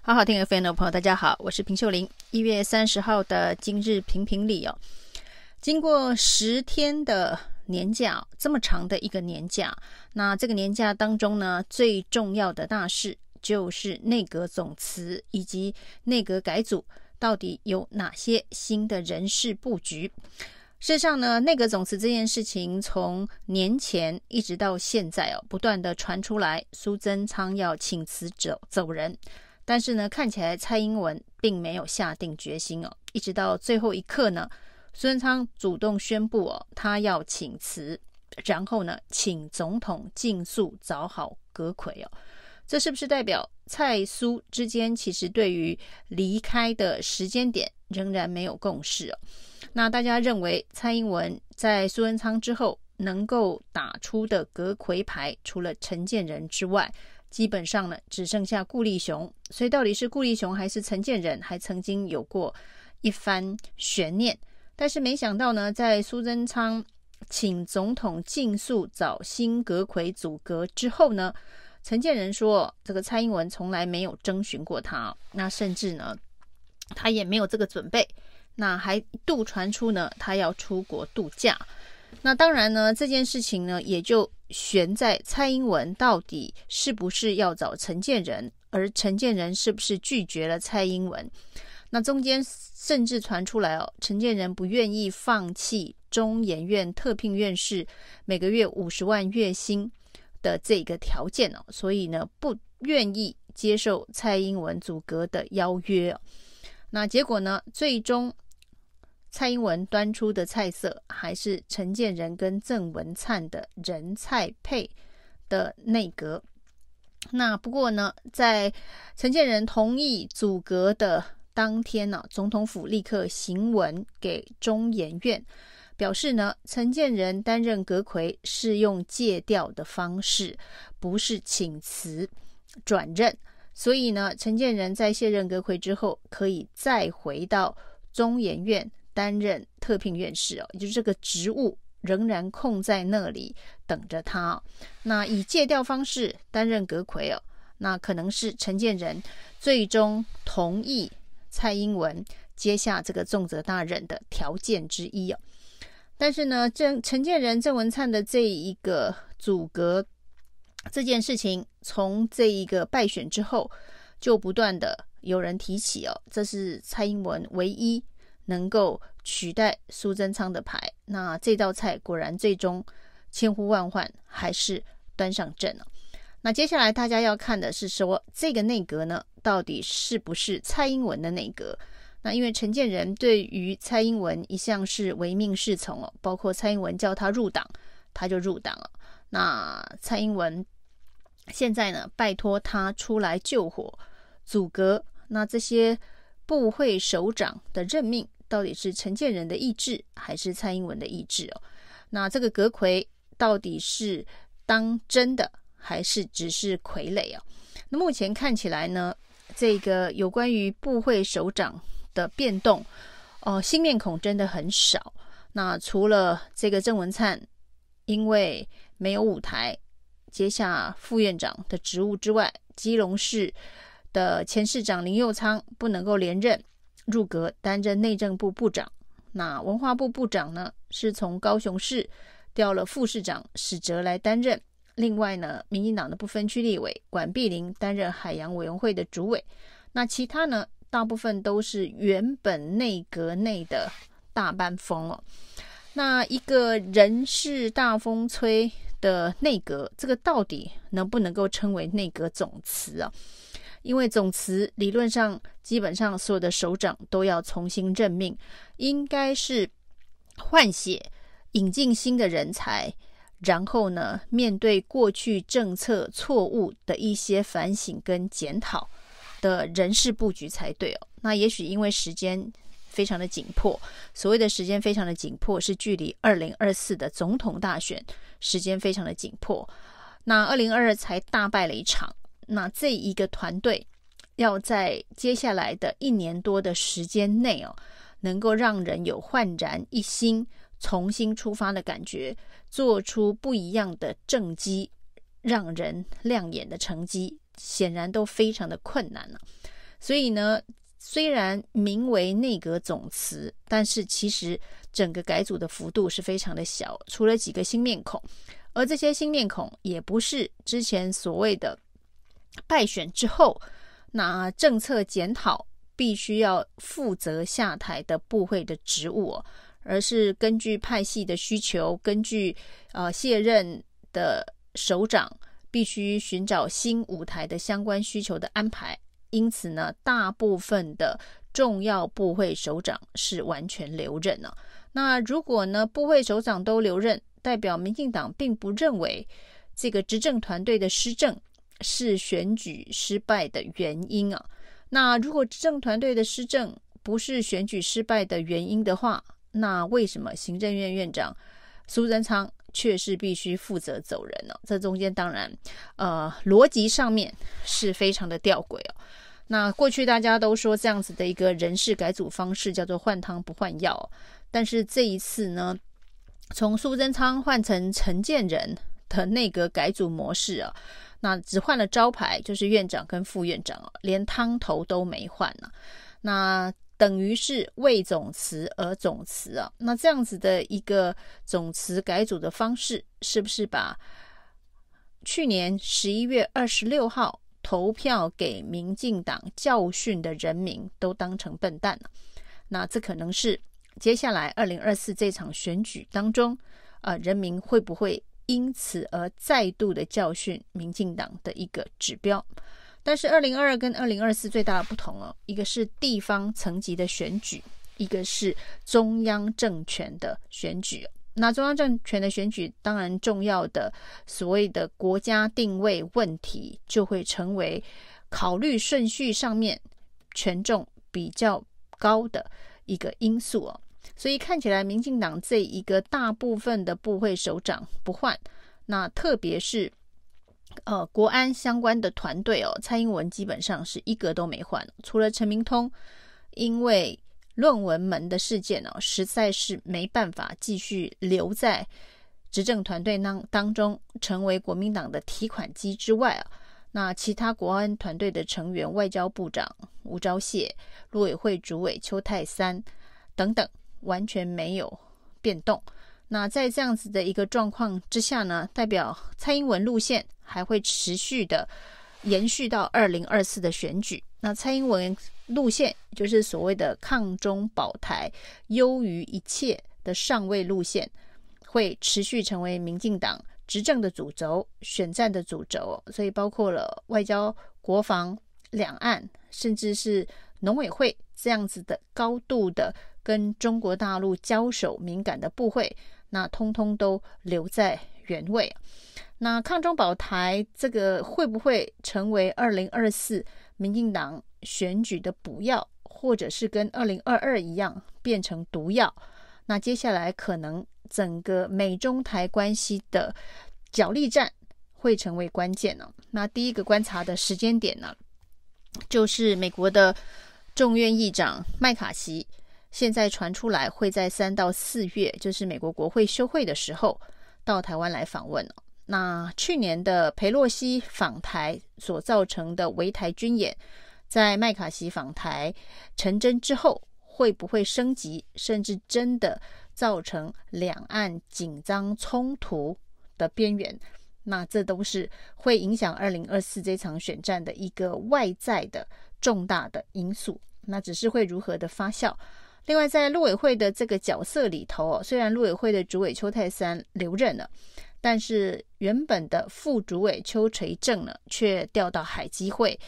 好好听 FM 的朋友，大家好，我是平秀玲。一月三十号的今日评评理哦，经过十天的年假，这么长的一个年假，那这个年假当中呢，最重要的大事就是内阁总辞以及内阁改组，到底有哪些新的人事布局？事实上呢，内阁总辞这件事情从年前一直到现在哦，不断的传出来，苏贞昌要请辞走走人。但是呢，看起来蔡英文并没有下定决心哦，一直到最后一刻呢，苏贞昌主动宣布哦，他要请辞，然后呢，请总统尽速找好阁揆哦。这是不是代表蔡苏之间其实对于离开的时间点仍然没有共识哦？那大家认为蔡英文在苏贞昌之后能够打出的阁揆牌，除了陈建仁之外，基本上呢，只剩下顾立雄，所以到底是顾立雄还是陈建仁，还曾经有过一番悬念。但是没想到呢，在苏贞昌请总统尽速找新阁揆组阁之后呢，陈建仁说，这个蔡英文从来没有征询过他，那甚至呢，他也没有这个准备，那还一度传出呢，他要出国度假。那当然呢，这件事情呢，也就。悬在蔡英文到底是不是要找陈建仁，而陈建仁是不是拒绝了蔡英文？那中间甚至传出来哦，陈建仁不愿意放弃中研院特聘院士每个月五十万月薪的这个条件哦，所以呢，不愿意接受蔡英文阻隔的邀约。那结果呢，最终。蔡英文端出的菜色还是陈建仁跟郑文灿的人蔡配的内阁。那不过呢，在陈建仁同意组阁的当天呢、啊，总统府立刻行文给中研院，表示呢，陈建仁担任阁揆是用借调的方式，不是请辞转任。所以呢，陈建仁在卸任阁揆之后，可以再回到中研院。担任特聘院士哦，也就是这个职务仍然空在那里等着他。那以借调方式担任阁揆哦，那可能是陈建仁最终同意蔡英文接下这个重责大任的条件之一哦。但是呢，郑陈建仁、郑文灿的这一个组阁这件事情，从这一个败选之后，就不断的有人提起哦，这是蔡英文唯一。能够取代苏贞昌的牌，那这道菜果然最终千呼万唤还是端上阵了。那接下来大家要看的是说，这个内阁呢，到底是不是蔡英文的内阁？那因为陈建仁对于蔡英文一向是唯命是从哦，包括蔡英文叫他入党，他就入党了。那蔡英文现在呢，拜托他出来救火阻隔，那这些部会首长的任命。到底是陈建仁的意志还是蔡英文的意志哦？那这个阁揆到底是当真的还是只是傀儡啊？那目前看起来呢，这个有关于部会首长的变动哦，新面孔真的很少。那除了这个郑文灿因为没有舞台接下副院长的职务之外，基隆市的前市长林佑昌不能够连任。入阁担任内政部部长，那文化部部长呢，是从高雄市调了副市长史哲来担任。另外呢，民进党的不分区立委管碧玲担任海洋委员会的主委。那其他呢，大部分都是原本内阁内的大班风哦。那一个人事大风吹的内阁，这个到底能不能够称为内阁总辞啊？因为总辞理论上基本上所有的首长都要重新任命，应该是换血、引进新的人才，然后呢，面对过去政策错误的一些反省跟检讨的人事布局才对哦。那也许因为时间非常的紧迫，所谓的时间非常的紧迫，是距离二零二四的总统大选时间非常的紧迫。那二零二二才大败了一场。那这一个团队要在接下来的一年多的时间内哦，能够让人有焕然一新、重新出发的感觉，做出不一样的政绩，让人亮眼的成绩，显然都非常的困难了。所以呢，虽然名为内阁总辞，但是其实整个改组的幅度是非常的小，除了几个新面孔，而这些新面孔也不是之前所谓的败选之后那政策检讨必须要负责下台的部会的职务，而是根据派系的需求，根据呃卸任的首长必须寻找新舞台的相关需求的安排。因此呢，大部分的重要部会首长是完全留任了。那如果呢，部会首长都留任，代表民进党并不认为这个执政团队的施政是选举失败的原因啊。那如果执政团队的施政不是选举失败的原因的话，那为什么行政院院长苏贞昌却是必须负责走人呢？这中间当然，呃，逻辑上面是非常的吊诡哦。那过去大家都说这样子的一个人事改组方式叫做换汤不换药，但是这一次呢，从苏贞昌换成陈建仁的内阁改组模式啊，那只换了招牌，就是院长跟副院长哦，连汤头都没换呢。那等于是为总辞而总辞啊。那这样子的一个总辞改组的方式，是不是把去年十一月二十六号投票给民进党教训的人民都当成笨蛋了？那这可能是接下来二零二四这场选举当中，呃，人民会不会因此而再度的教训民进党的一个指标？但是二零二二跟二零二四最大的不同哦，一个是地方层级的选举，一个是中央政权的选举。那中央政权的选举，当然重要的所谓的国家定位问题，就会成为考虑顺序上面权重比较高的一个因素哦。所以看起来，民进党这一个大部分的部会首长不换，那特别是呃国安相关的团队哦，蔡英文基本上是一个都没换，除了陈明通，因为。论文门的事件、哦，实在是没办法继续留在执政团队当当中，成为国民党的提款机之外啊。那其他国安团队的成员，外交部长吴钊燮、陆委会主委邱泰三等等，完全没有变动。那在这样子的一个状况之下呢，代表蔡英文路线还会持续的延续到二零二四的选举。那蔡英文路线就是所谓的抗中保台、优于一切的上位路线，会持续成为民进党执政的主轴、选战的主轴。所以包括了外交、国防、两岸，甚至是农委会这样子的高度的跟中国大陆交手敏感的部会，那通通都留在原位。那抗中保台这个会不会成为二零二四？民进党选举的补药，或者是跟二零二二一样变成毒药，那接下来可能整个美中台关系的角力战会成为关键呢。那第一个观察的时间点呢，就是美国的众议院议长麦卡锡，现在传出来会在三到四月，就是美国国会休会的时候到台湾来访问。那去年的裴洛西访台所造成的围台军演，在麦卡锡访台成真之后，会不会升级，甚至真的造成两岸紧张冲突的边缘？那这都是会影响二零二四这场选战的一个外在的重大的因素。那只是会如何的发酵？另外，在陆委会的这个角色里头哦，虽然陆委会的主委邱太三留任了。但是原本的副主委邱垂正呢，却调到海基会。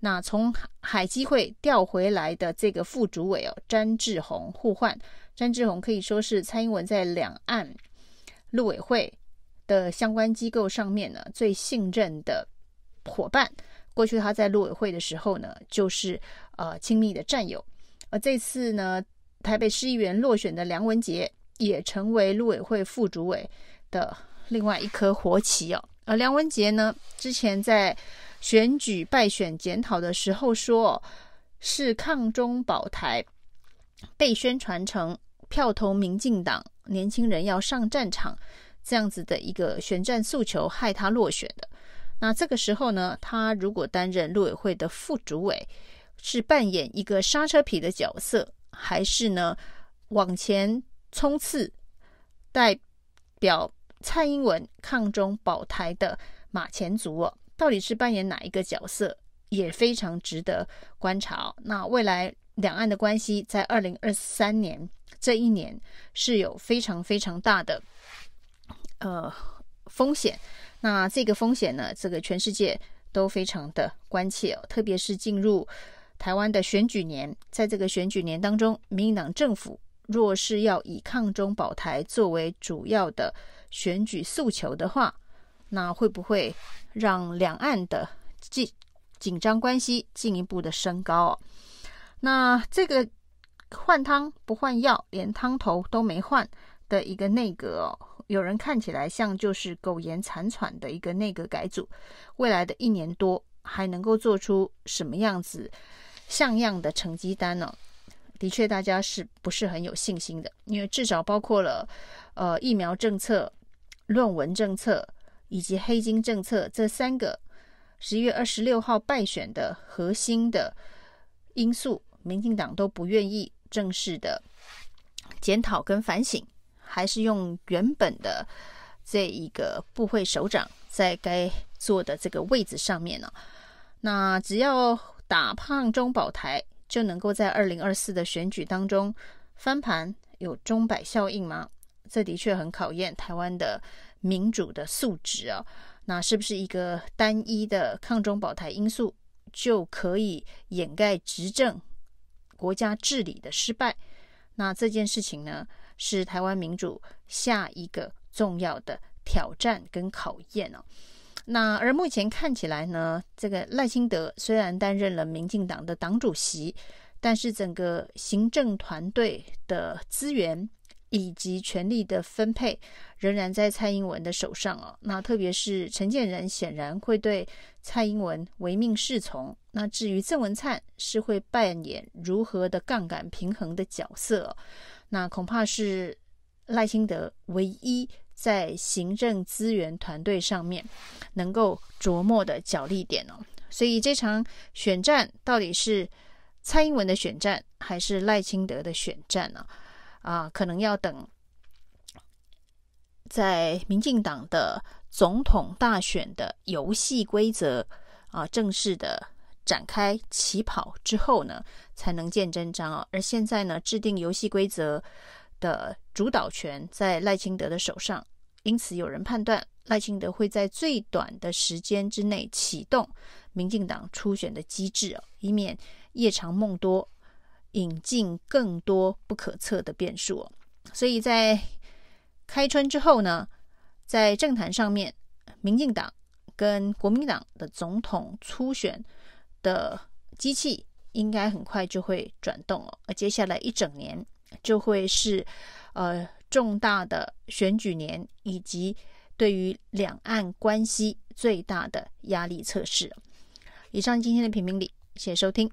那从海基会调回来的这个副主委哦，詹志宏互换。詹志宏可以说是蔡英文在两岸陆委会的相关机构上面呢，最信任的伙伴。过去他在陆委会的时候呢，就是呃亲密的战友。而这次呢，台北市议员落选的梁文杰也成为陆委会副主委的。另外一颗活棋哦，而梁文杰呢，之前在选举败选检讨的时候说，是抗中保台，被宣传成票投民进党，年轻人要上战场这样子的一个选战诉求，害他落选的。那这个时候呢，他如果担任陆委会的副主委，是扮演一个刹车皮的角色，还是呢往前冲刺，代表蔡英文抗中保台的马前卒哦？到底是扮演哪一个角色，也非常值得观察哦。那未来两岸的关系在二零二三年这一年是有非常非常大的呃风险。那这个风险呢，这个全世界都非常的关切哦，特别是进入台湾的选举年，在这个选举年当中，民进党政府若是要以抗中保台作为主要的选举诉求的话，那会不会让两岸的紧紧张关系进一步的升高？那这个换汤不换药，连汤头都没换的一个内阁哦。有人看起来像就是苟延残喘的一个内阁改组，未来的一年多还能够做出什么样子像样的成绩单呢？的确，大家是不是很有信心的？因为至少包括了呃疫苗政策、论文政策以及黑金政策这三个十一月二十六号败选的核心的因素，民进党都不愿意正式的检讨跟反省。还是用原本的这一个部会首长在该坐的这个位置上面呢？那只要打胖中保台，就能够在二零二四的选举当中翻盘，有钟摆效应吗？这的确很考验台湾的民主的素质啊。那是不是一个单一的抗中保台因素就可以掩盖执政国家治理的失败？那这件事情呢？是台湾民主下一个重要的挑战跟考验哦。那而目前看起来呢，这个赖清德虽然担任了民进党的党主席，但是整个行政团队的资源以及权力的分配仍然在蔡英文的手上哦。那特别是陈建仁显然会对蔡英文唯命是从。那至于郑文灿是会扮演如何的杠杆平衡的角色？那恐怕是赖清德唯一在行政资源团队上面能够琢磨的角力点哦。所以这场选战到底是蔡英文的选战还是赖清德的选战呢？啊，可能要等在民进党的总统大选的游戏规则啊正式的展开起跑之后呢，才能见真章哦。而现在呢，制定游戏规则的主导权在赖清德的手上，因此有人判断赖清德会在最短的时间之内启动民进党初选的机制哦，以免夜长梦多，引进更多不可测的变数哦。所以在开春之后呢，在政坛上面，民进党跟国民党的总统初选。的机器应该很快就会转动哦，而接下来一整年就会是呃重大的选举年，以及对于两岸关系最大的压力测试。以上今天的评评理，谢谢收听。